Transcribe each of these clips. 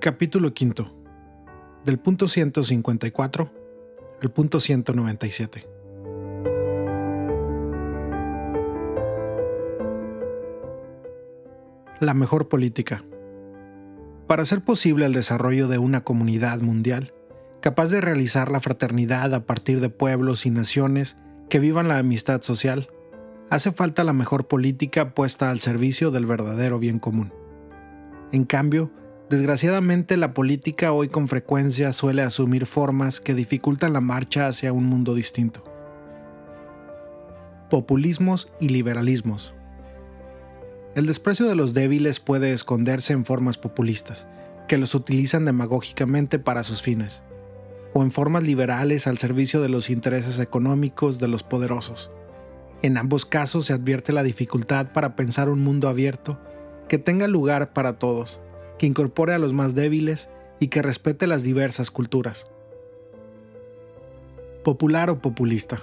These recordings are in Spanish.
Capítulo V. Del punto 154 al punto 197. La mejor política. Para hacer posible el desarrollo de una comunidad mundial, capaz de realizar la fraternidad a partir de pueblos y naciones que vivan la amistad social, hace falta la mejor política puesta al servicio del verdadero bien común. En cambio, Desgraciadamente la política hoy con frecuencia suele asumir formas que dificultan la marcha hacia un mundo distinto. Populismos y liberalismos. El desprecio de los débiles puede esconderse en formas populistas, que los utilizan demagógicamente para sus fines, o en formas liberales al servicio de los intereses económicos de los poderosos. En ambos casos se advierte la dificultad para pensar un mundo abierto que tenga lugar para todos que incorpore a los más débiles y que respete las diversas culturas. Popular o populista.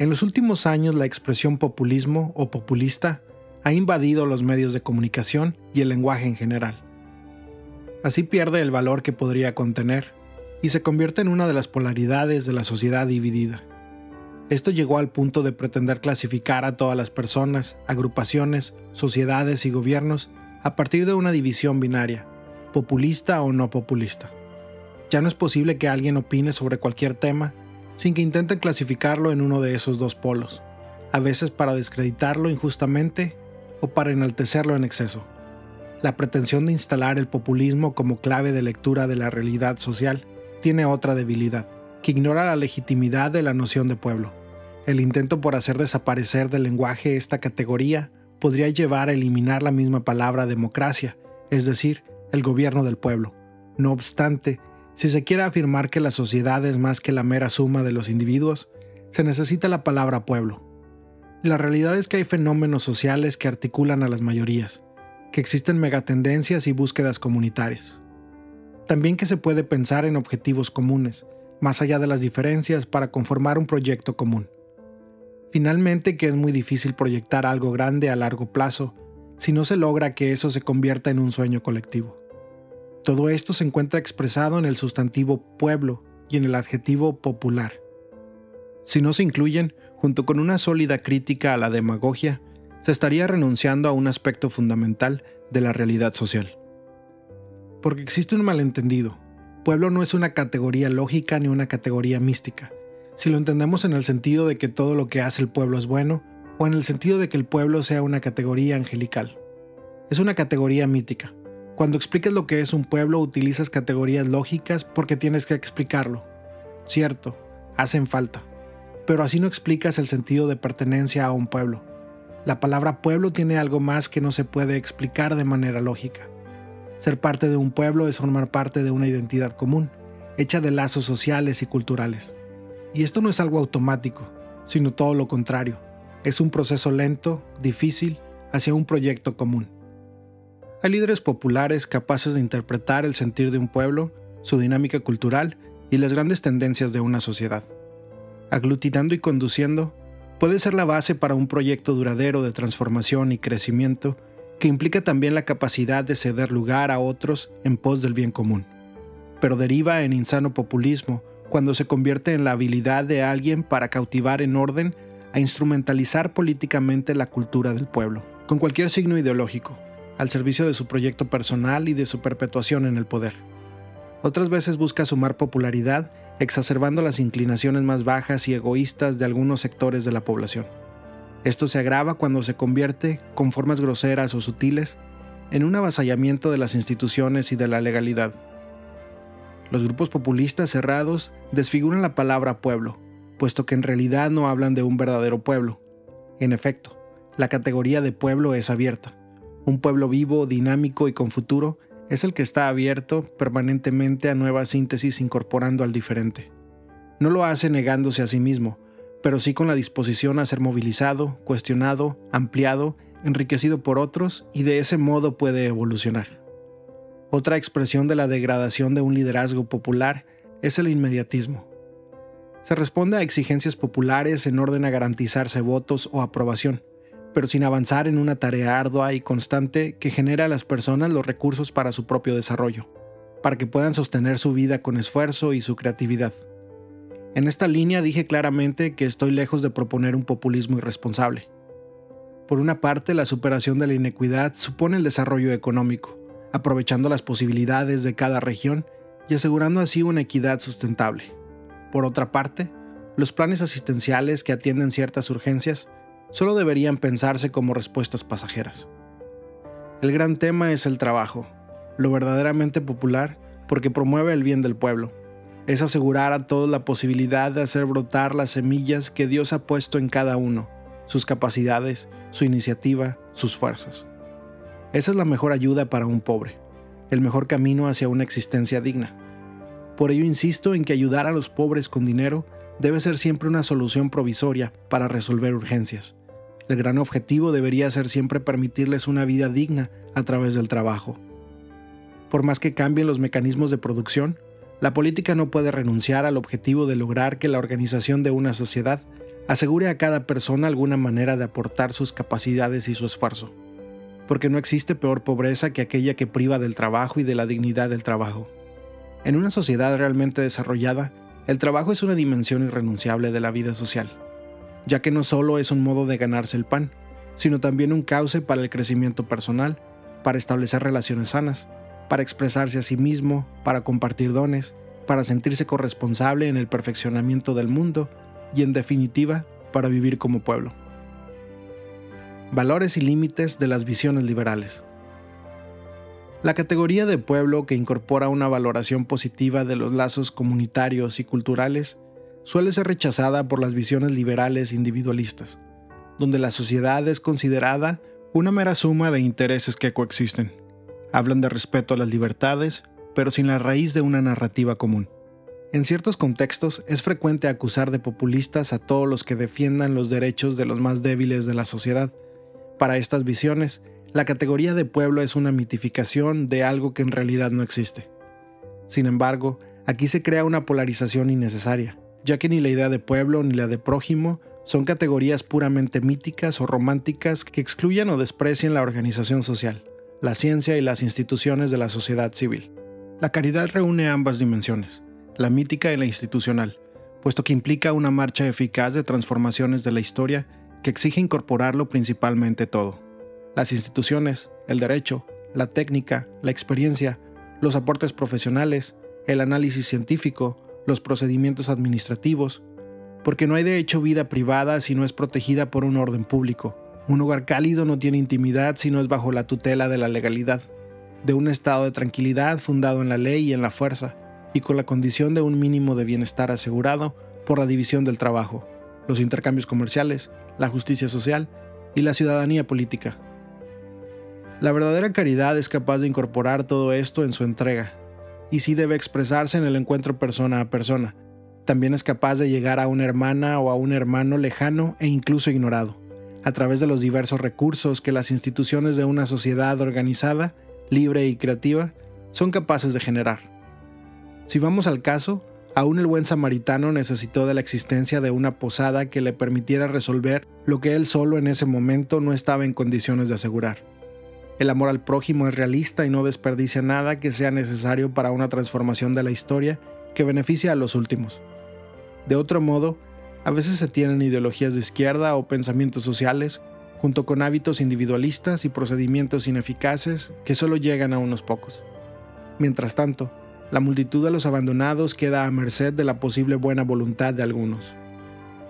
En los últimos años la expresión populismo o populista ha invadido los medios de comunicación y el lenguaje en general. Así pierde el valor que podría contener y se convierte en una de las polaridades de la sociedad dividida. Esto llegó al punto de pretender clasificar a todas las personas, agrupaciones, sociedades y gobiernos a partir de una división binaria, populista o no populista. Ya no es posible que alguien opine sobre cualquier tema sin que intenten clasificarlo en uno de esos dos polos, a veces para descreditarlo injustamente o para enaltecerlo en exceso. La pretensión de instalar el populismo como clave de lectura de la realidad social tiene otra debilidad, que ignora la legitimidad de la noción de pueblo. El intento por hacer desaparecer del lenguaje esta categoría podría llevar a eliminar la misma palabra democracia, es decir, el gobierno del pueblo. No obstante, si se quiere afirmar que la sociedad es más que la mera suma de los individuos, se necesita la palabra pueblo. La realidad es que hay fenómenos sociales que articulan a las mayorías, que existen megatendencias y búsquedas comunitarias. También que se puede pensar en objetivos comunes, más allá de las diferencias para conformar un proyecto común. Finalmente que es muy difícil proyectar algo grande a largo plazo si no se logra que eso se convierta en un sueño colectivo. Todo esto se encuentra expresado en el sustantivo pueblo y en el adjetivo popular. Si no se incluyen, junto con una sólida crítica a la demagogia, se estaría renunciando a un aspecto fundamental de la realidad social. Porque existe un malentendido. Pueblo no es una categoría lógica ni una categoría mística si lo entendemos en el sentido de que todo lo que hace el pueblo es bueno, o en el sentido de que el pueblo sea una categoría angelical. Es una categoría mítica. Cuando expliques lo que es un pueblo utilizas categorías lógicas porque tienes que explicarlo. Cierto, hacen falta. Pero así no explicas el sentido de pertenencia a un pueblo. La palabra pueblo tiene algo más que no se puede explicar de manera lógica. Ser parte de un pueblo es formar parte de una identidad común, hecha de lazos sociales y culturales. Y esto no es algo automático, sino todo lo contrario. Es un proceso lento, difícil, hacia un proyecto común. Hay líderes populares capaces de interpretar el sentir de un pueblo, su dinámica cultural y las grandes tendencias de una sociedad. Aglutinando y conduciendo, puede ser la base para un proyecto duradero de transformación y crecimiento que implica también la capacidad de ceder lugar a otros en pos del bien común, pero deriva en insano populismo cuando se convierte en la habilidad de alguien para cautivar en orden a instrumentalizar políticamente la cultura del pueblo, con cualquier signo ideológico, al servicio de su proyecto personal y de su perpetuación en el poder. Otras veces busca sumar popularidad exacerbando las inclinaciones más bajas y egoístas de algunos sectores de la población. Esto se agrava cuando se convierte, con formas groseras o sutiles, en un avasallamiento de las instituciones y de la legalidad. Los grupos populistas cerrados desfiguran la palabra pueblo, puesto que en realidad no hablan de un verdadero pueblo. En efecto, la categoría de pueblo es abierta. Un pueblo vivo, dinámico y con futuro es el que está abierto permanentemente a nuevas síntesis incorporando al diferente. No lo hace negándose a sí mismo, pero sí con la disposición a ser movilizado, cuestionado, ampliado, enriquecido por otros y de ese modo puede evolucionar. Otra expresión de la degradación de un liderazgo popular es el inmediatismo. Se responde a exigencias populares en orden a garantizarse votos o aprobación, pero sin avanzar en una tarea ardua y constante que genere a las personas los recursos para su propio desarrollo, para que puedan sostener su vida con esfuerzo y su creatividad. En esta línea dije claramente que estoy lejos de proponer un populismo irresponsable. Por una parte, la superación de la inequidad supone el desarrollo económico, aprovechando las posibilidades de cada región y asegurando así una equidad sustentable. Por otra parte, los planes asistenciales que atienden ciertas urgencias solo deberían pensarse como respuestas pasajeras. El gran tema es el trabajo, lo verdaderamente popular porque promueve el bien del pueblo. Es asegurar a todos la posibilidad de hacer brotar las semillas que Dios ha puesto en cada uno, sus capacidades, su iniciativa, sus fuerzas. Esa es la mejor ayuda para un pobre, el mejor camino hacia una existencia digna. Por ello insisto en que ayudar a los pobres con dinero debe ser siempre una solución provisoria para resolver urgencias. El gran objetivo debería ser siempre permitirles una vida digna a través del trabajo. Por más que cambien los mecanismos de producción, la política no puede renunciar al objetivo de lograr que la organización de una sociedad asegure a cada persona alguna manera de aportar sus capacidades y su esfuerzo. Porque no existe peor pobreza que aquella que priva del trabajo y de la dignidad del trabajo. En una sociedad realmente desarrollada, el trabajo es una dimensión irrenunciable de la vida social, ya que no solo es un modo de ganarse el pan, sino también un cauce para el crecimiento personal, para establecer relaciones sanas, para expresarse a sí mismo, para compartir dones, para sentirse corresponsable en el perfeccionamiento del mundo y en definitiva para vivir como pueblo. Valores y límites de las visiones liberales. La categoría de pueblo que incorpora una valoración positiva de los lazos comunitarios y culturales suele ser rechazada por las visiones liberales individualistas, donde la sociedad es considerada una mera suma de intereses que coexisten. Hablan de respeto a las libertades, pero sin la raíz de una narrativa común. En ciertos contextos es frecuente acusar de populistas a todos los que defiendan los derechos de los más débiles de la sociedad. Para estas visiones, la categoría de pueblo es una mitificación de algo que en realidad no existe. Sin embargo, aquí se crea una polarización innecesaria, ya que ni la idea de pueblo ni la de prójimo son categorías puramente míticas o románticas que excluyan o desprecian la organización social, la ciencia y las instituciones de la sociedad civil. La caridad reúne ambas dimensiones, la mítica y la institucional, puesto que implica una marcha eficaz de transformaciones de la historia que exige incorporarlo principalmente todo las instituciones, el derecho, la técnica, la experiencia, los aportes profesionales, el análisis científico, los procedimientos administrativos, porque no hay de hecho vida privada si no es protegida por un orden público. Un hogar cálido no tiene intimidad si no es bajo la tutela de la legalidad, de un estado de tranquilidad fundado en la ley y en la fuerza, y con la condición de un mínimo de bienestar asegurado por la división del trabajo, los intercambios comerciales, la justicia social y la ciudadanía política. La verdadera caridad es capaz de incorporar todo esto en su entrega, y sí debe expresarse en el encuentro persona a persona. También es capaz de llegar a una hermana o a un hermano lejano e incluso ignorado, a través de los diversos recursos que las instituciones de una sociedad organizada, libre y creativa son capaces de generar. Si vamos al caso, aún el buen samaritano necesitó de la existencia de una posada que le permitiera resolver lo que él solo en ese momento no estaba en condiciones de asegurar. El amor al prójimo es realista y no desperdicia nada que sea necesario para una transformación de la historia que beneficie a los últimos. De otro modo, a veces se tienen ideologías de izquierda o pensamientos sociales, junto con hábitos individualistas y procedimientos ineficaces que solo llegan a unos pocos. Mientras tanto, la multitud de los abandonados queda a merced de la posible buena voluntad de algunos.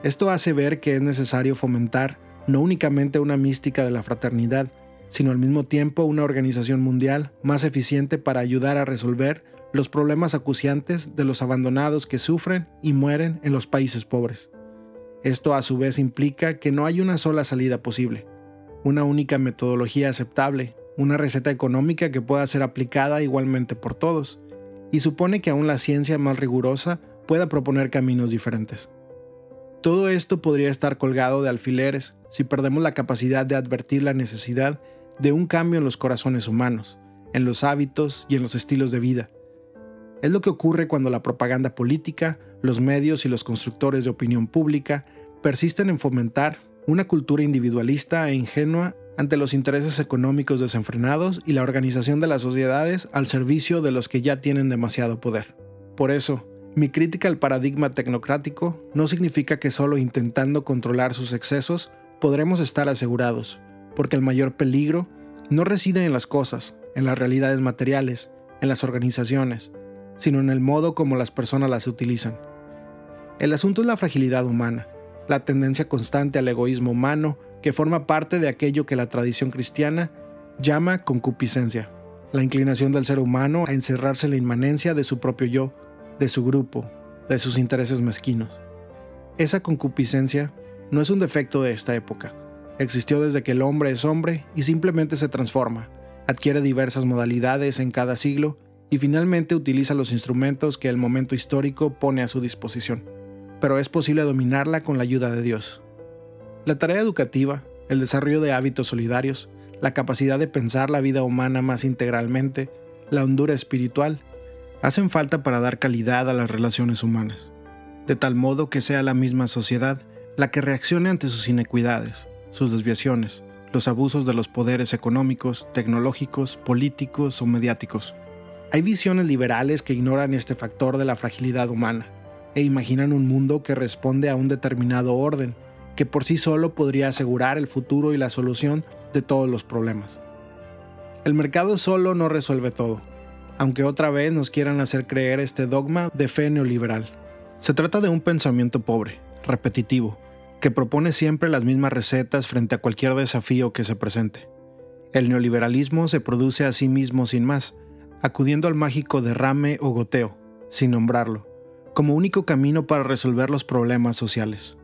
Esto hace ver que es necesario fomentar no únicamente una mística de la fraternidad, sino al mismo tiempo una organización mundial más eficiente para ayudar a resolver los problemas acuciantes de los abandonados que sufren y mueren en los países pobres. Esto a su vez implica que no hay una sola salida posible, una única metodología aceptable, una receta económica que pueda ser aplicada igualmente por todos, y supone que aún la ciencia más rigurosa pueda proponer caminos diferentes. Todo esto podría estar colgado de alfileres si perdemos la capacidad de advertir la necesidad de un cambio en los corazones humanos, en los hábitos y en los estilos de vida. Es lo que ocurre cuando la propaganda política, los medios y los constructores de opinión pública persisten en fomentar una cultura individualista e ingenua ante los intereses económicos desenfrenados y la organización de las sociedades al servicio de los que ya tienen demasiado poder. Por eso, mi crítica al paradigma tecnocrático no significa que solo intentando controlar sus excesos podremos estar asegurados, porque el mayor peligro no reside en las cosas, en las realidades materiales, en las organizaciones, sino en el modo como las personas las utilizan. El asunto es la fragilidad humana, la tendencia constante al egoísmo humano que forma parte de aquello que la tradición cristiana llama concupiscencia, la inclinación del ser humano a encerrarse en la inmanencia de su propio yo, de su grupo, de sus intereses mezquinos. Esa concupiscencia no es un defecto de esta época, existió desde que el hombre es hombre y simplemente se transforma, adquiere diversas modalidades en cada siglo y finalmente utiliza los instrumentos que el momento histórico pone a su disposición. Pero es posible dominarla con la ayuda de Dios. La tarea educativa, el desarrollo de hábitos solidarios, la capacidad de pensar la vida humana más integralmente, la hondura espiritual, hacen falta para dar calidad a las relaciones humanas, de tal modo que sea la misma sociedad la que reaccione ante sus inequidades, sus desviaciones, los abusos de los poderes económicos, tecnológicos, políticos o mediáticos. Hay visiones liberales que ignoran este factor de la fragilidad humana e imaginan un mundo que responde a un determinado orden, que por sí solo podría asegurar el futuro y la solución de todos los problemas. El mercado solo no resuelve todo, aunque otra vez nos quieran hacer creer este dogma de fe neoliberal. Se trata de un pensamiento pobre, repetitivo, que propone siempre las mismas recetas frente a cualquier desafío que se presente. El neoliberalismo se produce a sí mismo sin más, acudiendo al mágico derrame o goteo, sin nombrarlo, como único camino para resolver los problemas sociales.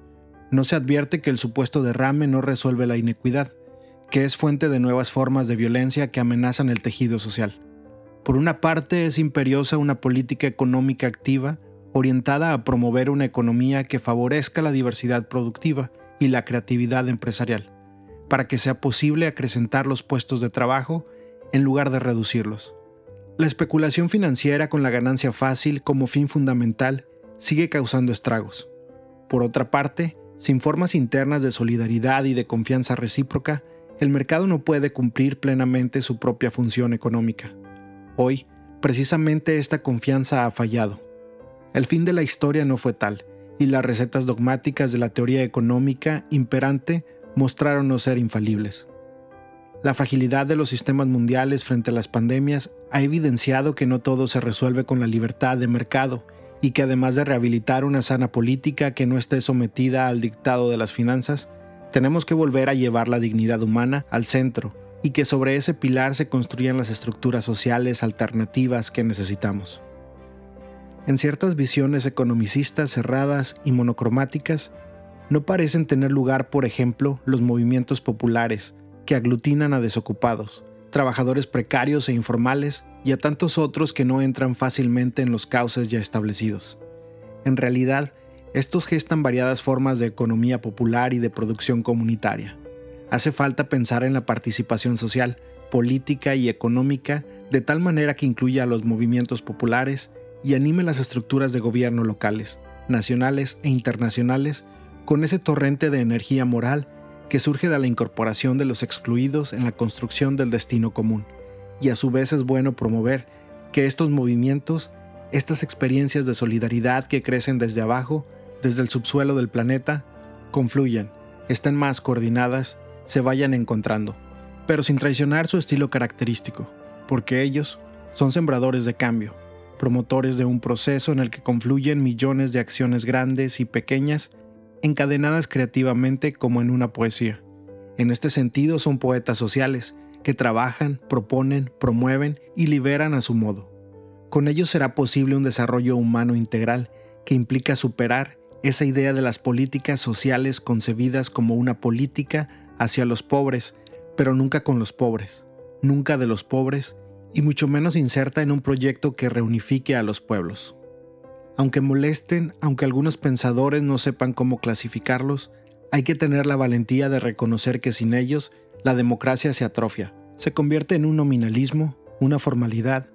No se advierte que el supuesto derrame no resuelve la inequidad, que es fuente de nuevas formas de violencia que amenazan el tejido social. Por una parte es imperiosa una política económica activa orientada a promover una economía que favorezca la diversidad productiva y la creatividad empresarial, para que sea posible acrecentar los puestos de trabajo en lugar de reducirlos. La especulación financiera con la ganancia fácil como fin fundamental sigue causando estragos. Por otra parte, sin formas internas de solidaridad y de confianza recíproca, el mercado no puede cumplir plenamente su propia función económica. Hoy, precisamente esta confianza ha fallado el fin de la historia no fue tal, y las recetas dogmáticas de la teoría económica imperante mostraron no ser infalibles. La fragilidad de los sistemas mundiales frente a las pandemias ha evidenciado que no todo se resuelve con la libertad de mercado y que además de rehabilitar una sana política que no esté sometida al dictado de las finanzas, tenemos que volver a llevar la dignidad humana al centro y que sobre ese pilar se construyan las estructuras sociales alternativas que necesitamos. En ciertas visiones economicistas cerradas y monocromáticas, no parecen tener lugar, por ejemplo, los movimientos populares, que aglutinan a desocupados, trabajadores precarios e informales y a tantos otros que no entran fácilmente en los cauces ya establecidos. En realidad, estos gestan variadas formas de economía popular y de producción comunitaria. Hace falta pensar en la participación social, política y económica de tal manera que incluya a los movimientos populares, y anime las estructuras de gobierno locales, nacionales e internacionales con ese torrente de energía moral que surge de la incorporación de los excluidos en la construcción del destino común. Y a su vez es bueno promover que estos movimientos, estas experiencias de solidaridad que crecen desde abajo, desde el subsuelo del planeta, confluyan, estén más coordinadas, se vayan encontrando, pero sin traicionar su estilo característico, porque ellos son sembradores de cambio, promotores de un proceso en el que confluyen millones de acciones grandes y pequeñas, encadenadas creativamente como en una poesía. En este sentido son poetas sociales, que trabajan, proponen, promueven y liberan a su modo. Con ellos será posible un desarrollo humano integral que implica superar esa idea de las políticas sociales concebidas como una política hacia los pobres, pero nunca con los pobres, nunca de los pobres y mucho menos inserta en un proyecto que reunifique a los pueblos. Aunque molesten, aunque algunos pensadores no sepan cómo clasificarlos, hay que tener la valentía de reconocer que sin ellos la democracia se atrofia, se convierte en un nominalismo, una formalidad,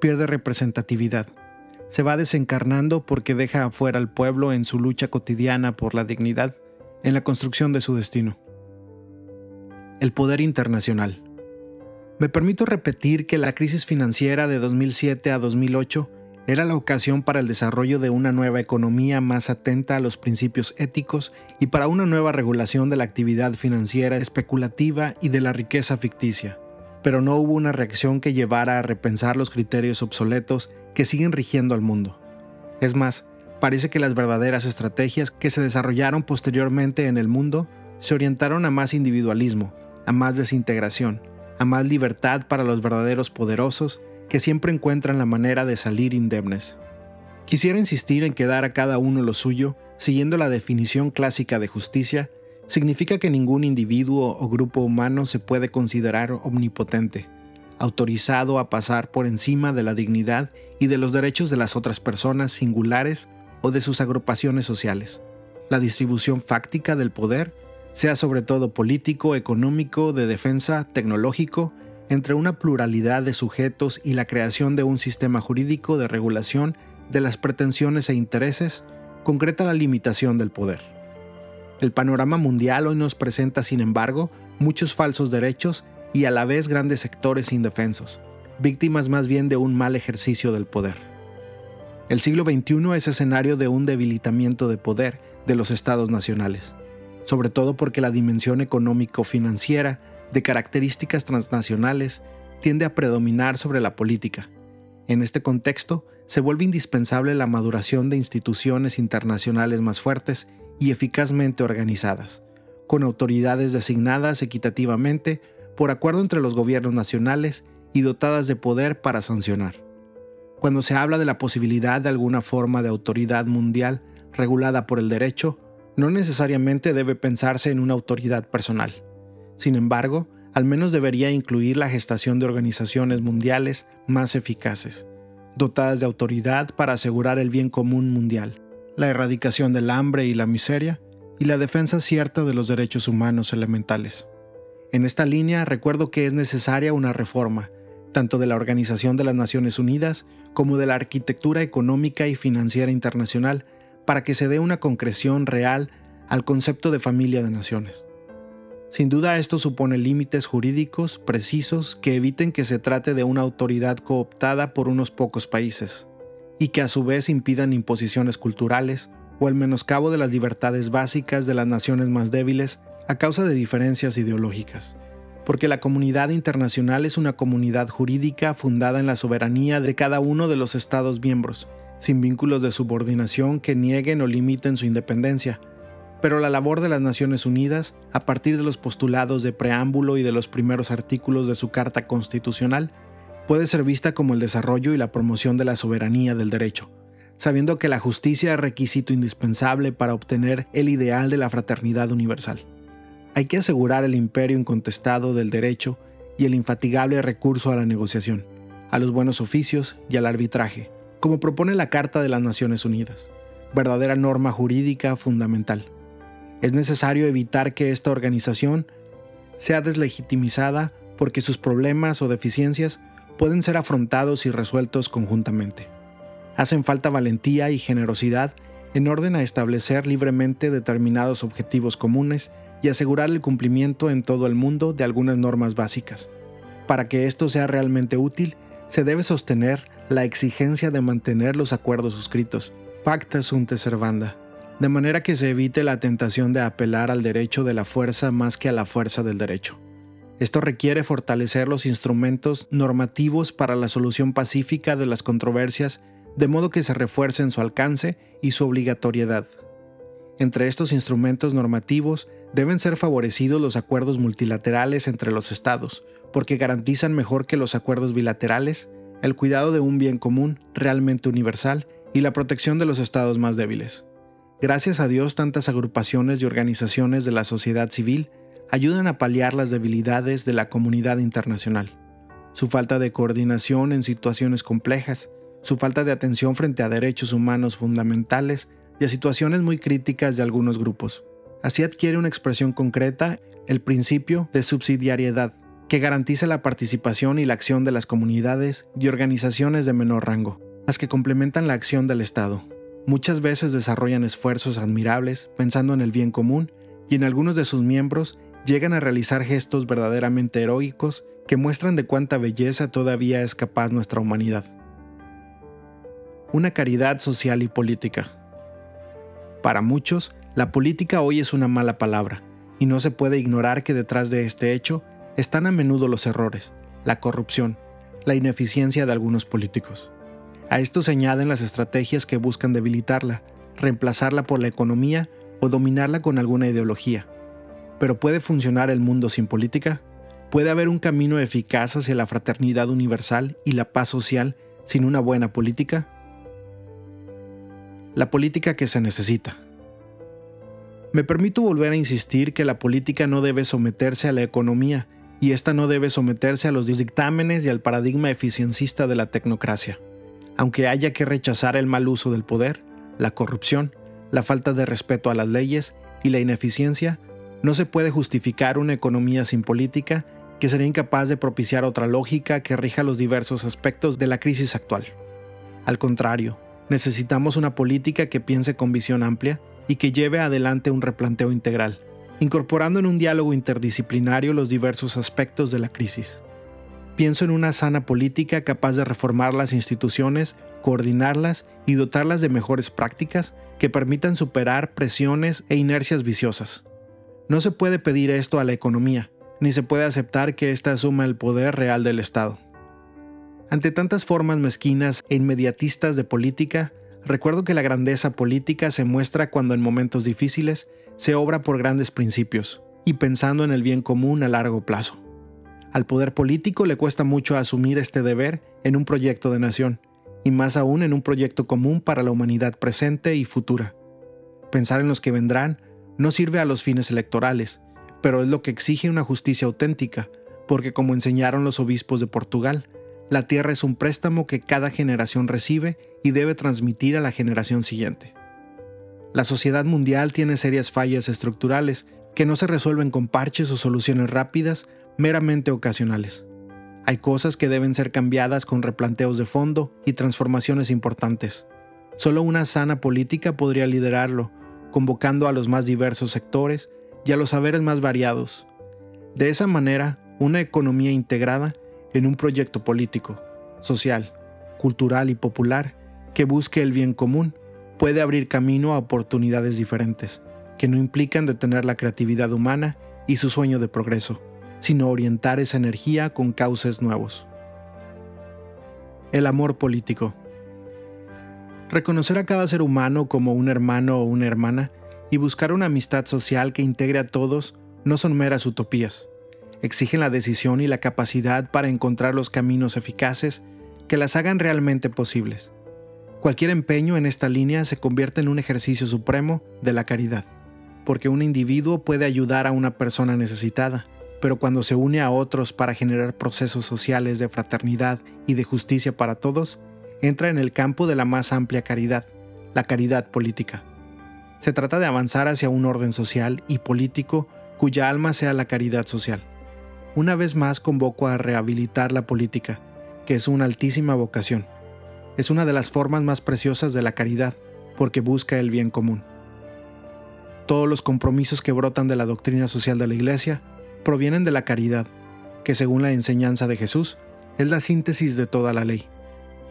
pierde representatividad. Se va desencarnando porque deja afuera al pueblo en su lucha cotidiana por la dignidad, en la construcción de su destino. El poder internacional. Me permito repetir que la crisis financiera de 2007 a 2008 era la ocasión para el desarrollo de una nueva economía más atenta a los principios éticos y para una nueva regulación de la actividad financiera especulativa y de la riqueza ficticia. Pero no hubo una reacción que llevara a repensar los criterios obsoletos que siguen rigiendo al mundo. Es más, parece que las verdaderas estrategias que se desarrollaron posteriormente en el mundo se orientaron a más individualismo, a más desintegración, a más libertad para los verdaderos poderosos que siempre encuentran la manera de salir indemnes. Quisiera insistir en que dar a cada uno lo suyo, siguiendo la definición clásica de justicia, significa que ningún individuo o grupo humano se puede considerar omnipotente, autorizado a pasar por encima de la dignidad y de los derechos de las otras personas singulares o de sus agrupaciones sociales. La distribución fáctica del poder, sea sobre todo político, económico, de defensa, tecnológico, entre una pluralidad de sujetos y la creación de un sistema jurídico de regulación de las pretensiones e intereses, concreta la limitación del poder. El panorama mundial hoy nos presenta, sin embargo, muchos falsos derechos y a la vez grandes sectores indefensos, víctimas más bien de un mal ejercicio del poder. El siglo XXI es escenario de un debilitamiento de poder de los estados nacionales, sobre todo porque la dimensión económico-financiera de características transnacionales tiende a predominar sobre la política. En este contexto, se vuelve indispensable la maduración de instituciones internacionales más fuertes y eficazmente organizadas, con autoridades designadas equitativamente por acuerdo entre los gobiernos nacionales y dotadas de poder para sancionar. Cuando se habla de la posibilidad de alguna forma de autoridad mundial regulada por el derecho, no necesariamente debe pensarse en una autoridad personal. Sin embargo, al menos debería incluir la gestación de organizaciones mundiales más eficaces, dotadas de autoridad para asegurar el bien común mundial, la erradicación del hambre y la miseria, y la defensa cierta de los derechos humanos elementales. En esta línea recuerdo que es necesaria una reforma, tanto de la Organización de las Naciones Unidas como de la arquitectura económica y financiera internacional, para que se dé una concreción real al concepto de familia de naciones. Sin duda esto supone límites jurídicos precisos que eviten que se trate de una autoridad cooptada por unos pocos países, y que a su vez impidan imposiciones culturales o el menoscabo de las libertades básicas de las naciones más débiles a causa de diferencias ideológicas. Porque la comunidad internacional es una comunidad jurídica fundada en la soberanía de cada uno de los Estados miembros, sin vínculos de subordinación que nieguen o limiten su independencia, pero la labor de las Naciones Unidas, a partir de los postulados de preámbulo y de los primeros artículos de su Carta Constitucional, puede ser vista como el desarrollo y la promoción de la soberanía del derecho, sabiendo que la justicia es requisito indispensable para obtener el ideal de la fraternidad universal. Hay que asegurar el imperio incontestado del derecho y el infatigable recurso a la negociación, a los buenos oficios y al arbitraje, como propone la Carta de las Naciones Unidas, verdadera norma jurídica fundamental. Es necesario evitar que esta organización sea deslegitimizada porque sus problemas o deficiencias pueden ser afrontados y resueltos conjuntamente. Hacen falta valentía y generosidad en orden a establecer libremente determinados objetivos comunes y asegurar el cumplimiento en todo el mundo de algunas normas básicas. Para que esto sea realmente útil, se debe sostener la exigencia de mantener los acuerdos suscritos, pacta sunt servanda, de manera que se evite la tentación de apelar al derecho de la fuerza más que a la fuerza del derecho. Esto requiere fortalecer los instrumentos normativos para la solución pacífica de las controversias, de modo que se refuercen su alcance y su obligatoriedad. Entre estos instrumentos normativos deben ser favorecidos los acuerdos multilaterales entre los estados, porque garantizan mejor que los acuerdos bilaterales el cuidado de un bien común realmente universal y la protección de los estados más débiles. Gracias a Dios tantas agrupaciones y organizaciones de la sociedad civil ayudan a paliar las debilidades de la comunidad internacional. Su falta de coordinación en situaciones complejas, su falta de atención frente a derechos humanos fundamentales y a situaciones muy críticas de algunos grupos. Así adquiere una expresión concreta el principio de subsidiariedad, que garantiza la participación y la acción de las comunidades y organizaciones de menor rango, las que complementan la acción del Estado. Muchas veces desarrollan esfuerzos admirables pensando en el bien común y en algunos de sus miembros llegan a realizar gestos verdaderamente heroicos que muestran de cuánta belleza todavía es capaz nuestra humanidad. Una caridad social y política. Para muchos, la política hoy es una mala palabra, y no se puede ignorar que detrás de este hecho están a menudo los errores, la corrupción, la ineficiencia de algunos políticos. A esto se añaden las estrategias que buscan debilitarla, reemplazarla por la economía o dominarla con alguna ideología. Pero ¿puede funcionar el mundo sin política? ¿Puede haber un camino eficaz hacia la fraternidad universal y la paz social sin una buena política? La política que se necesita. Me permito volver a insistir que la política no debe someterse a la economía y esta no debe someterse a los dictámenes y al paradigma eficiencista de la tecnocracia. Aunque haya que rechazar el mal uso del poder, la corrupción, la falta de respeto a las leyes y la ineficiencia, no se puede justificar una economía sin política que sería incapaz de propiciar otra lógica que rija los diversos aspectos de la crisis actual. Al contrario, necesitamos una política que piense con visión amplia y que lleve adelante un replanteo integral, incorporando en un diálogo interdisciplinario los diversos aspectos de la crisis. Pienso en una sana política capaz de reformar las instituciones, coordinarlas y dotarlas de mejores prácticas que permitan superar presiones e inercias viciosas. No se puede pedir esto a la economía, ni se puede aceptar que ésta asuma el poder real del Estado. Ante tantas formas mezquinas e inmediatistas de política, recuerdo que la grandeza política se muestra cuando en momentos difíciles se obra por grandes principios y pensando en el bien común a largo plazo. Al poder político le cuesta mucho asumir este deber en un proyecto de nación, y más aún en un proyecto común para la humanidad presente y futura. Pensar en los que vendrán no sirve a los fines electorales, pero es lo que exige una justicia auténtica, porque como enseñaron los obispos de Portugal, la tierra es un préstamo que cada generación recibe y debe transmitir a la generación siguiente. La sociedad mundial tiene serias fallas estructurales que no se resuelven con parches o soluciones rápidas meramente ocasionales. Hay cosas que deben ser cambiadas con replanteos de fondo y transformaciones importantes. Solo una sana política podría liderarlo, convocando a los más diversos sectores y a los saberes más variados. De esa manera, una economía integrada en un proyecto político, social, cultural y popular que busque el bien común puede abrir camino a oportunidades diferentes, que no implican detener la creatividad humana y su sueño de progreso sino orientar esa energía con cauces nuevos. El amor político. Reconocer a cada ser humano como un hermano o una hermana y buscar una amistad social que integre a todos no son meras utopías. Exigen la decisión y la capacidad para encontrar los caminos eficaces que las hagan realmente posibles. Cualquier empeño en esta línea se convierte en un ejercicio supremo de la caridad, porque un individuo puede ayudar a una persona necesitada, pero cuando se une a otros para generar procesos sociales de fraternidad y de justicia para todos, entra en el campo de la más amplia caridad, la caridad política. Se trata de avanzar hacia un orden social y político cuya alma sea la caridad social. Una vez más convoco a rehabilitar la política, que es una altísima vocación. Es una de las formas más preciosas de la caridad, porque busca el bien común. Todos los compromisos que brotan de la doctrina social de la Iglesia provienen de la caridad, que según la enseñanza de Jesús, es la síntesis de toda la ley.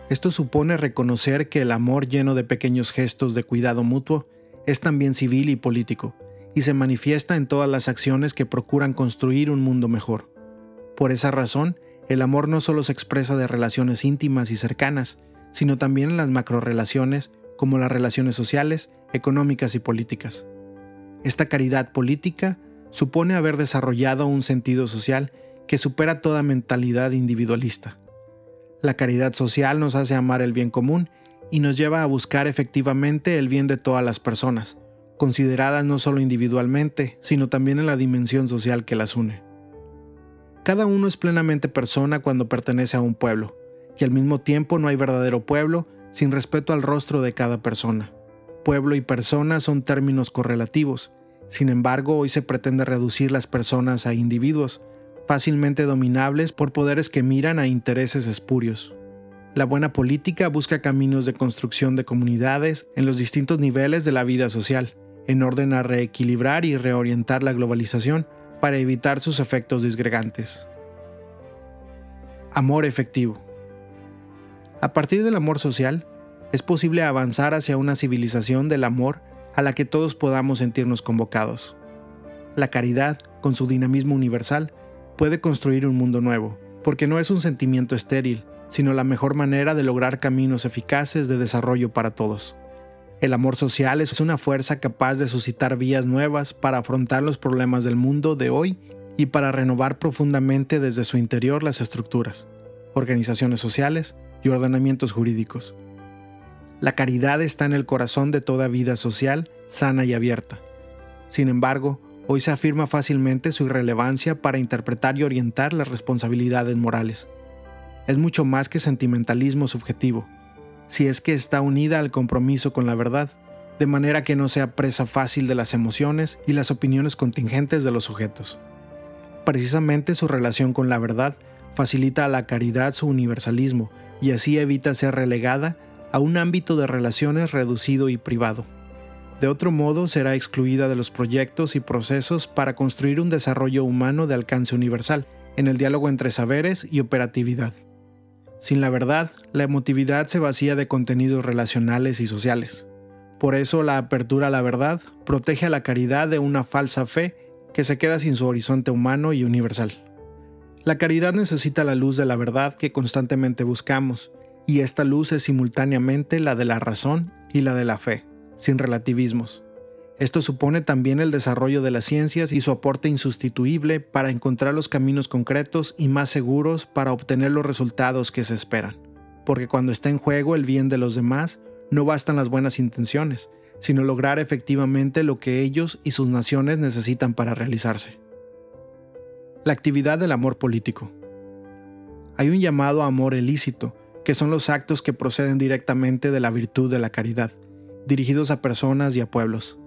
Esto supone reconocer que el amor lleno de pequeños gestos de cuidado mutuo es también civil y político, y se manifiesta en todas las acciones que procuran construir un mundo mejor. Por esa razón, el amor no solo se expresa de relaciones íntimas y cercanas, sino también en las macrorelaciones como las relaciones sociales, económicas y políticas. Esta caridad política supone haber desarrollado un sentido social que supera toda mentalidad individualista. La caridad social nos hace amar el bien común y nos lleva a buscar efectivamente el bien de todas las personas, consideradas no solo individualmente, sino también en la dimensión social que las une. Cada uno es plenamente persona cuando pertenece a un pueblo, y al mismo tiempo no hay verdadero pueblo sin respeto al rostro de cada persona. Pueblo y persona son términos correlativos, sin embargo, hoy se pretende reducir las personas a individuos, fácilmente dominables por poderes que miran a intereses espurios. La buena política busca caminos de construcción de comunidades en los distintos niveles de la vida social, en orden a reequilibrar y reorientar la globalización para evitar sus efectos disgregantes. Amor efectivo. A partir del amor social, es posible avanzar hacia una civilización del amor a la que todos podamos sentirnos convocados. La caridad, con su dinamismo universal, puede construir un mundo nuevo, porque no es un sentimiento estéril, sino la mejor manera de lograr caminos eficaces de desarrollo para todos. El amor social es una fuerza capaz de suscitar vías nuevas para afrontar los problemas del mundo de hoy y para renovar profundamente desde su interior las estructuras, organizaciones sociales y ordenamientos jurídicos. La caridad está en el corazón de toda vida social sana y abierta. Sin embargo, hoy se afirma fácilmente su irrelevancia para interpretar y orientar las responsabilidades morales. Es mucho más que sentimentalismo subjetivo, si es que está unida al compromiso con la verdad, de manera que no sea presa fácil de las emociones y las opiniones contingentes de los sujetos. Precisamente su relación con la verdad facilita a la caridad su universalismo y así evita ser relegada a un ámbito de relaciones reducido y privado. De otro modo, será excluida de los proyectos y procesos para construir un desarrollo humano de alcance universal, en el diálogo entre saberes y operatividad. Sin la verdad, la emotividad se vacía de contenidos relacionales y sociales. Por eso la apertura a la verdad protege a la caridad de una falsa fe que se queda sin su horizonte humano y universal. La caridad necesita la luz de la verdad que constantemente buscamos, y esta luz es simultáneamente la de la razón y la de la fe, sin relativismos. Esto supone también el desarrollo de las ciencias y su aporte insustituible para encontrar los caminos concretos y más seguros para obtener los resultados que se esperan. Porque cuando está en juego el bien de los demás, no bastan las buenas intenciones, sino lograr efectivamente lo que ellos y sus naciones necesitan para realizarse. La actividad del amor político. Hay un llamado amor ilícito, que son los actos que proceden directamente de la virtud de la caridad, dirigidos a personas y a pueblos.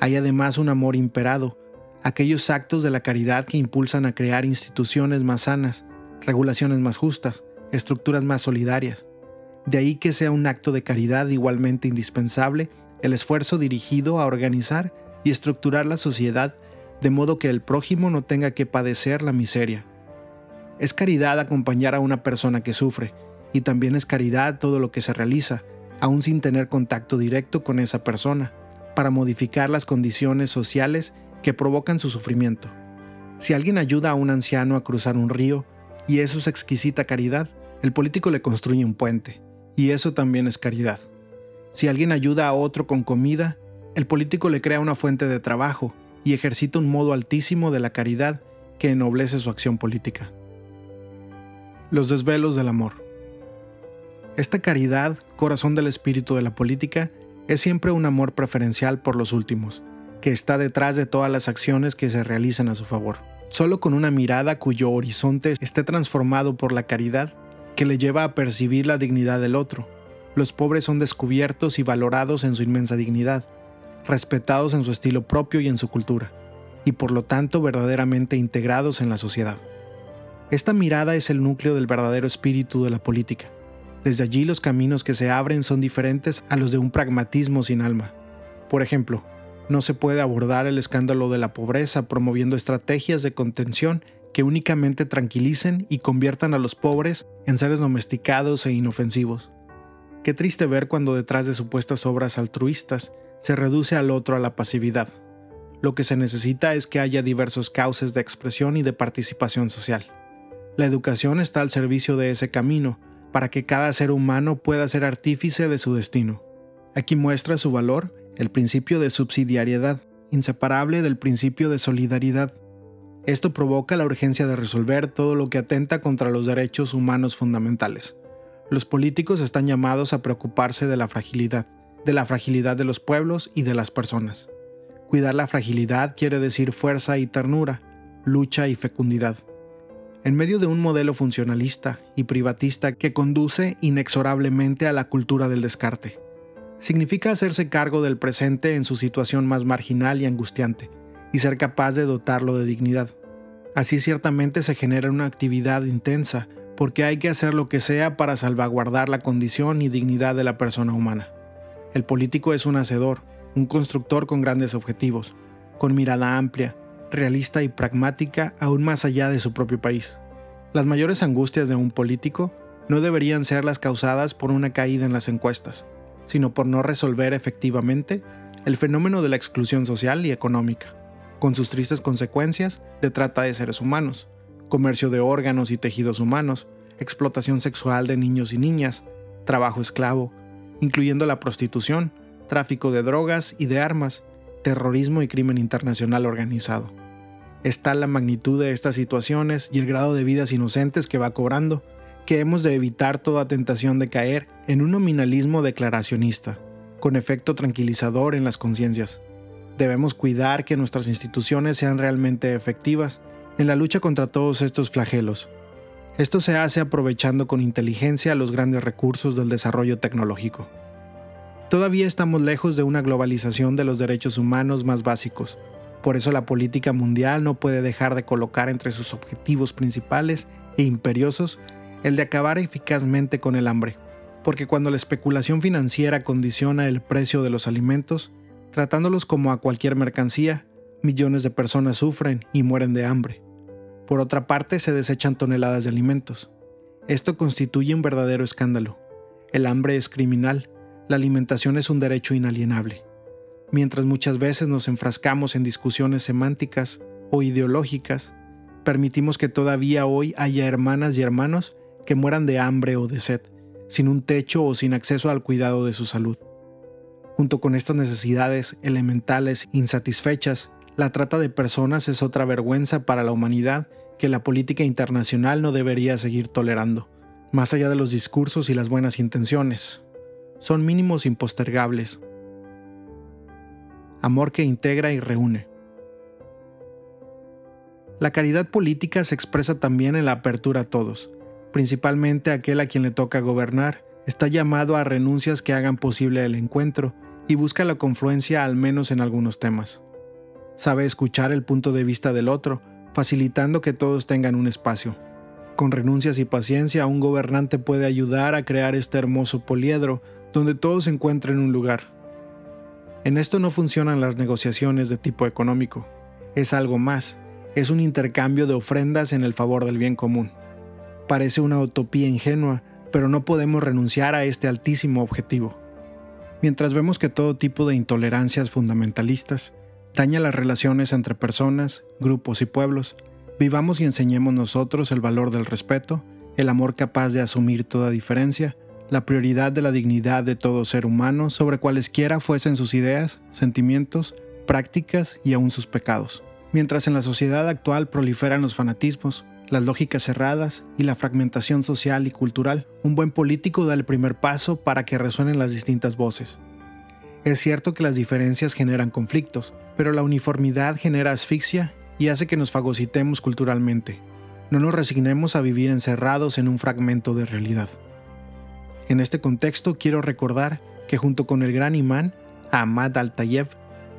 Hay además un amor imperado, aquellos actos de la caridad que impulsan a crear instituciones más sanas, regulaciones más justas, estructuras más solidarias. De ahí que sea un acto de caridad igualmente indispensable el esfuerzo dirigido a organizar y estructurar la sociedad de modo que el prójimo no tenga que padecer la miseria. Es caridad acompañar a una persona que sufre, y también es caridad todo lo que se realiza, aún sin tener contacto directo con esa persona, para modificar las condiciones sociales que provocan su sufrimiento. Si alguien ayuda a un anciano a cruzar un río, y eso es exquisita caridad, el político le construye un puente, y eso también es caridad. Si alguien ayuda a otro con comida, el político le crea una fuente de trabajo y ejercita un modo altísimo de la caridad que ennoblece su acción política. Los desvelos del amor. Esta caridad, corazón del espíritu de la política, es siempre un amor preferencial por los últimos, que está detrás de todas las acciones que se realizan a su favor. Solo con una mirada cuyo horizonte esté transformado por la caridad, que le lleva a percibir la dignidad del otro, los pobres son descubiertos y valorados en su inmensa dignidad, respetados en su estilo propio y en su cultura, y por lo tanto verdaderamente integrados en la sociedad. Esta mirada es el núcleo del verdadero espíritu de la política, desde allí los caminos que se abren son diferentes a los de un pragmatismo sin alma. Por ejemplo, no se puede abordar el escándalo de la pobreza promoviendo estrategias de contención que únicamente tranquilicen y conviertan a los pobres en seres domesticados e inofensivos. Qué triste ver cuando detrás de supuestas obras altruistas se reduce al otro a la pasividad. Lo que se necesita es que haya diversos cauces de expresión y de participación social. La educación está al servicio de ese camino, para que cada ser humano pueda ser artífice de su destino. Aquí muestra su valor el principio de subsidiariedad, inseparable del principio de solidaridad. Esto provoca la urgencia de resolver todo lo que atenta contra los derechos humanos fundamentales. Los políticos están llamados a preocuparse de la fragilidad, de la fragilidad de los pueblos y de las personas. Cuidar la fragilidad quiere decir fuerza y ternura, lucha y fecundidad en medio de un modelo funcionalista y privatista que conduce inexorablemente a la cultura del descarte. Significa hacerse cargo del presente en su situación más marginal y angustiante, y ser capaz de dotarlo de dignidad. Así ciertamente se genera una actividad intensa, porque hay que hacer lo que sea para salvaguardar la condición y dignidad de la persona humana. El político es un hacedor, un constructor con grandes objetivos, con mirada amplia, realista y pragmática aún más allá de su propio país. Las mayores angustias de un político no deberían ser las causadas por una caída en las encuestas, sino por no resolver efectivamente el fenómeno de la exclusión social y económica, con sus tristes consecuencias de trata de seres humanos, comercio de órganos y tejidos humanos, explotación sexual de niños y niñas, trabajo esclavo, incluyendo la prostitución, tráfico de drogas y de armas, terrorismo y crimen internacional organizado. Está la magnitud de estas situaciones y el grado de vidas inocentes que va cobrando, que hemos de evitar toda tentación de caer en un nominalismo declaracionista, con efecto tranquilizador en las conciencias. Debemos cuidar que nuestras instituciones sean realmente efectivas en la lucha contra todos estos flagelos. Esto se hace aprovechando con inteligencia los grandes recursos del desarrollo tecnológico. Todavía estamos lejos de una globalización de los derechos humanos más básicos. Por eso la política mundial no puede dejar de colocar entre sus objetivos principales e imperiosos el de acabar eficazmente con el hambre. Porque cuando la especulación financiera condiciona el precio de los alimentos, tratándolos como a cualquier mercancía, millones de personas sufren y mueren de hambre. Por otra parte, se desechan toneladas de alimentos. Esto constituye un verdadero escándalo. El hambre es criminal la alimentación es un derecho inalienable. Mientras muchas veces nos enfrascamos en discusiones semánticas o ideológicas, permitimos que todavía hoy haya hermanas y hermanos que mueran de hambre o de sed, sin un techo o sin acceso al cuidado de su salud. Junto con estas necesidades elementales insatisfechas, la trata de personas es otra vergüenza para la humanidad que la política internacional no debería seguir tolerando, más allá de los discursos y las buenas intenciones son mínimos impostergables. Amor que integra y reúne. La caridad política se expresa también en la apertura a todos, principalmente aquel a quien le toca gobernar, está llamado a renuncias que hagan posible el encuentro y busca la confluencia al menos en algunos temas. Sabe escuchar el punto de vista del otro, facilitando que todos tengan un espacio. Con renuncias y paciencia, un gobernante puede ayudar a crear este hermoso poliedro donde todos encuentren un lugar. En esto no funcionan las negociaciones de tipo económico, es algo más, es un intercambio de ofrendas en el favor del bien común. Parece una utopía ingenua, pero no podemos renunciar a este altísimo objetivo. Mientras vemos que todo tipo de intolerancias fundamentalistas daña las relaciones entre personas, grupos y pueblos, vivamos y enseñemos nosotros el valor del respeto, el amor capaz de asumir toda diferencia, la prioridad de la dignidad de todo ser humano sobre cualesquiera fuesen sus ideas, sentimientos, prácticas y aún sus pecados. Mientras en la sociedad actual proliferan los fanatismos, las lógicas cerradas y la fragmentación social y cultural, un buen político da el primer paso para que resuenen las distintas voces. Es cierto que las diferencias generan conflictos, pero la uniformidad genera asfixia y hace que nos fagocitemos culturalmente. No nos resignemos a vivir encerrados en un fragmento de realidad. En este contexto quiero recordar que junto con el gran imán, Ahmad Al-Tayeb,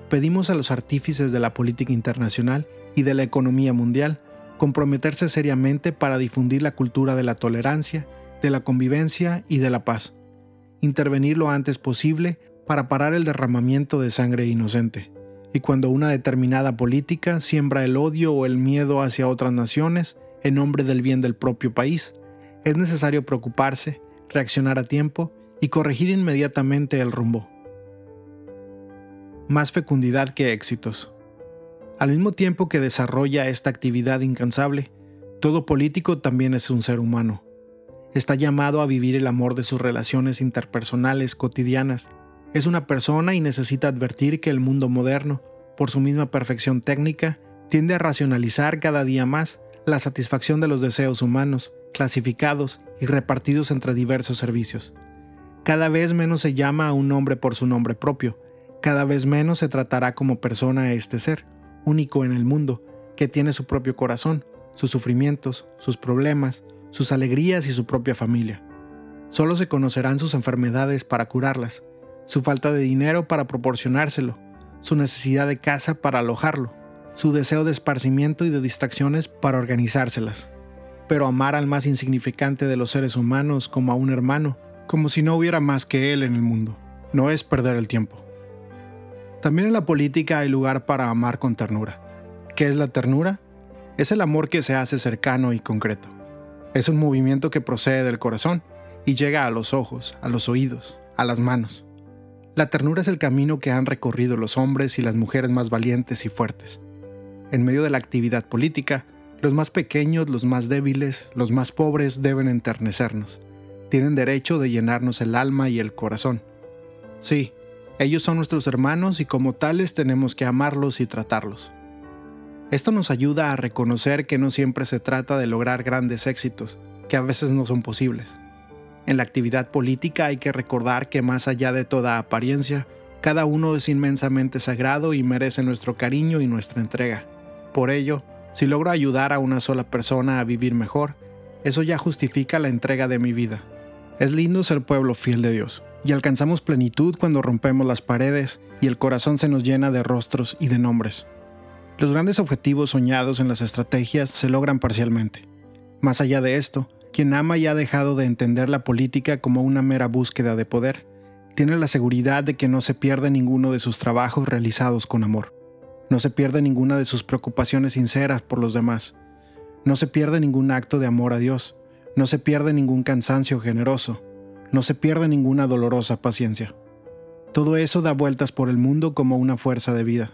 pedimos a los artífices de la política internacional y de la economía mundial comprometerse seriamente para difundir la cultura de la tolerancia, de la convivencia y de la paz. Intervenir lo antes posible para parar el derramamiento de sangre inocente. Y cuando una determinada política siembra el odio o el miedo hacia otras naciones en nombre del bien del propio país, es necesario preocuparse reaccionar a tiempo y corregir inmediatamente el rumbo. Más fecundidad que éxitos. Al mismo tiempo que desarrolla esta actividad incansable, todo político también es un ser humano. Está llamado a vivir el amor de sus relaciones interpersonales cotidianas. Es una persona y necesita advertir que el mundo moderno, por su misma perfección técnica, tiende a racionalizar cada día más la satisfacción de los deseos humanos, clasificados y repartidos entre diversos servicios. Cada vez menos se llama a un hombre por su nombre propio, cada vez menos se tratará como persona a este ser, único en el mundo, que tiene su propio corazón, sus sufrimientos, sus problemas, sus alegrías y su propia familia. Solo se conocerán sus enfermedades para curarlas, su falta de dinero para proporcionárselo, su necesidad de casa para alojarlo, su deseo de esparcimiento y de distracciones para organizárselas pero amar al más insignificante de los seres humanos como a un hermano, como si no hubiera más que él en el mundo, no es perder el tiempo. También en la política hay lugar para amar con ternura. ¿Qué es la ternura? Es el amor que se hace cercano y concreto. Es un movimiento que procede del corazón y llega a los ojos, a los oídos, a las manos. La ternura es el camino que han recorrido los hombres y las mujeres más valientes y fuertes. En medio de la actividad política, los más pequeños, los más débiles, los más pobres deben enternecernos. Tienen derecho de llenarnos el alma y el corazón. Sí, ellos son nuestros hermanos y como tales tenemos que amarlos y tratarlos. Esto nos ayuda a reconocer que no siempre se trata de lograr grandes éxitos, que a veces no son posibles. En la actividad política hay que recordar que más allá de toda apariencia, cada uno es inmensamente sagrado y merece nuestro cariño y nuestra entrega. Por ello, si logro ayudar a una sola persona a vivir mejor, eso ya justifica la entrega de mi vida. Es lindo ser pueblo fiel de Dios y alcanzamos plenitud cuando rompemos las paredes y el corazón se nos llena de rostros y de nombres. Los grandes objetivos soñados en las estrategias se logran parcialmente. Más allá de esto, quien ama y ha dejado de entender la política como una mera búsqueda de poder, tiene la seguridad de que no se pierde ninguno de sus trabajos realizados con amor. No se pierde ninguna de sus preocupaciones sinceras por los demás. No se pierde ningún acto de amor a Dios. No se pierde ningún cansancio generoso no se pierde ninguna dolorosa paciencia. Todo eso da vueltas por el mundo como una fuerza de vida.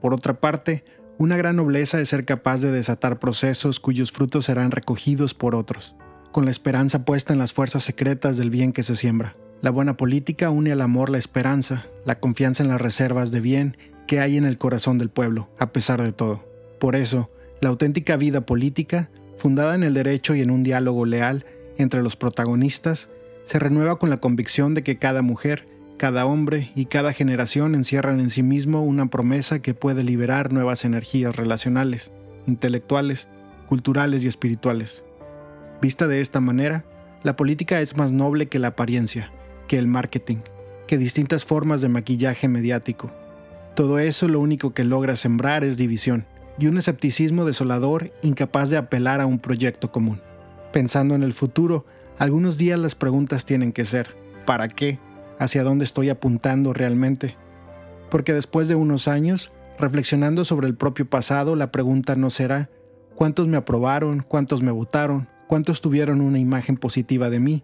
Por otra parte, una gran nobleza es ser capaz de desatar procesos cuyos frutos serán recogidos por otros, con la esperanza puesta en las fuerzas secretas del bien que se siembra. La buena política une al amor la esperanza, la confianza en las reservas de bien que hay en el corazón del pueblo, a pesar de todo. Por eso, la auténtica vida política, fundada en el derecho y en un diálogo leal, entre los protagonistas se renueva con la convicción de que cada mujer, cada hombre y cada generación encierran en sí mismo una promesa que puede liberar nuevas energías relacionales, intelectuales, culturales y espirituales. Vista de esta manera, la política es más noble que la apariencia, que el marketing, que distintas formas de maquillaje mediático. Todo eso lo único que logra sembrar es división y un escepticismo desolador incapaz de apelar a un proyecto común. Pensando en el futuro, algunos días las preguntas tienen que ser, ¿para qué? ¿Hacia dónde estoy apuntando realmente? Porque después de unos años, reflexionando sobre el propio pasado, la pregunta no será, ¿cuántos me aprobaron? ¿Cuántos me votaron? ¿Cuántos tuvieron una imagen positiva de mí?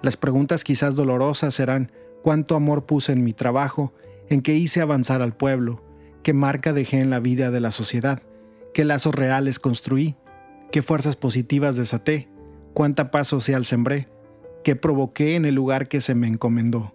Las preguntas quizás dolorosas serán, ¿cuánto amor puse en mi trabajo? ¿En qué hice avanzar al pueblo? ¿Qué marca dejé en la vida de la sociedad? ¿Qué lazos reales construí? ¿Qué fuerzas positivas desaté? cuánta paz social sembré, qué provoqué en el lugar que se me encomendó.